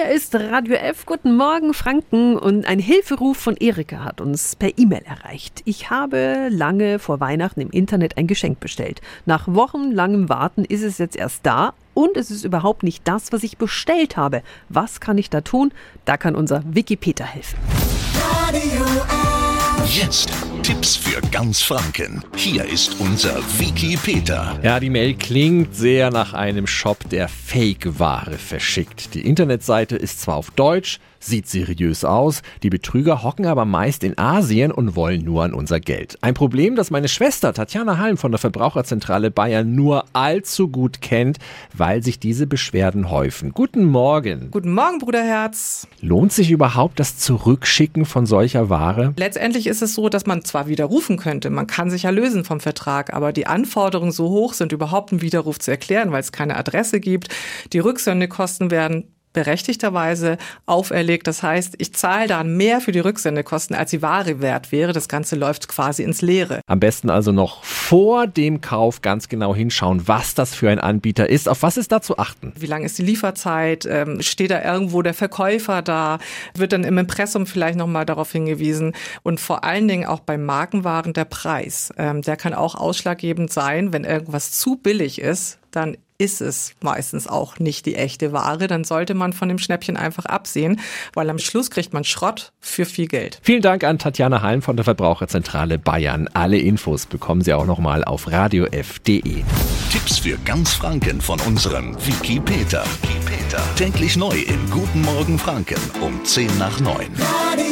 Hier ist Radio F. Guten Morgen, Franken. Und ein Hilferuf von Erika hat uns per E-Mail erreicht. Ich habe lange vor Weihnachten im Internet ein Geschenk bestellt. Nach wochenlangem Warten ist es jetzt erst da und es ist überhaupt nicht das, was ich bestellt habe. Was kann ich da tun? Da kann unser Wikipedia helfen. Radio F. Jetzt Tipps für ganz Franken. Hier ist unser Wiki Peter. Ja, die Mail klingt sehr nach einem Shop, der Fake-Ware verschickt. Die Internetseite ist zwar auf Deutsch, sieht seriös aus, die Betrüger hocken aber meist in Asien und wollen nur an unser Geld. Ein Problem, das meine Schwester Tatjana Halm von der Verbraucherzentrale Bayern nur allzu gut kennt, weil sich diese Beschwerden häufen. Guten Morgen. Guten Morgen, Bruderherz. Lohnt sich überhaupt das Zurückschicken von solcher Ware? Letztendlich ist es so, dass man zwar widerrufen könnte, man kann sich ja lösen vom Vertrag, aber die Anforderungen so hoch sind, überhaupt einen Widerruf zu erklären, weil es keine Adresse gibt. Die Rücksendekosten werden berechtigterweise auferlegt. Das heißt, ich zahle dann mehr für die Rücksendekosten, als die Ware wert wäre. Das Ganze läuft quasi ins Leere. Am besten also noch vor dem Kauf ganz genau hinschauen, was das für ein Anbieter ist. Auf was ist da zu achten? Wie lang ist die Lieferzeit? Ähm, steht da irgendwo der Verkäufer da? Wird dann im Impressum vielleicht nochmal darauf hingewiesen? Und vor allen Dingen auch bei Markenwaren der Preis. Ähm, der kann auch ausschlaggebend sein, wenn irgendwas zu billig ist, dann ist es meistens auch nicht die echte Ware, dann sollte man von dem Schnäppchen einfach absehen, weil am Schluss kriegt man Schrott für viel Geld. Vielen Dank an Tatjana Halm von der Verbraucherzentrale Bayern. Alle Infos bekommen Sie auch nochmal auf radiof.de. Tipps für ganz Franken von unserem Wiki Peter. Wiki Peter. Täglich neu in Guten Morgen Franken um 10 nach 9. Radio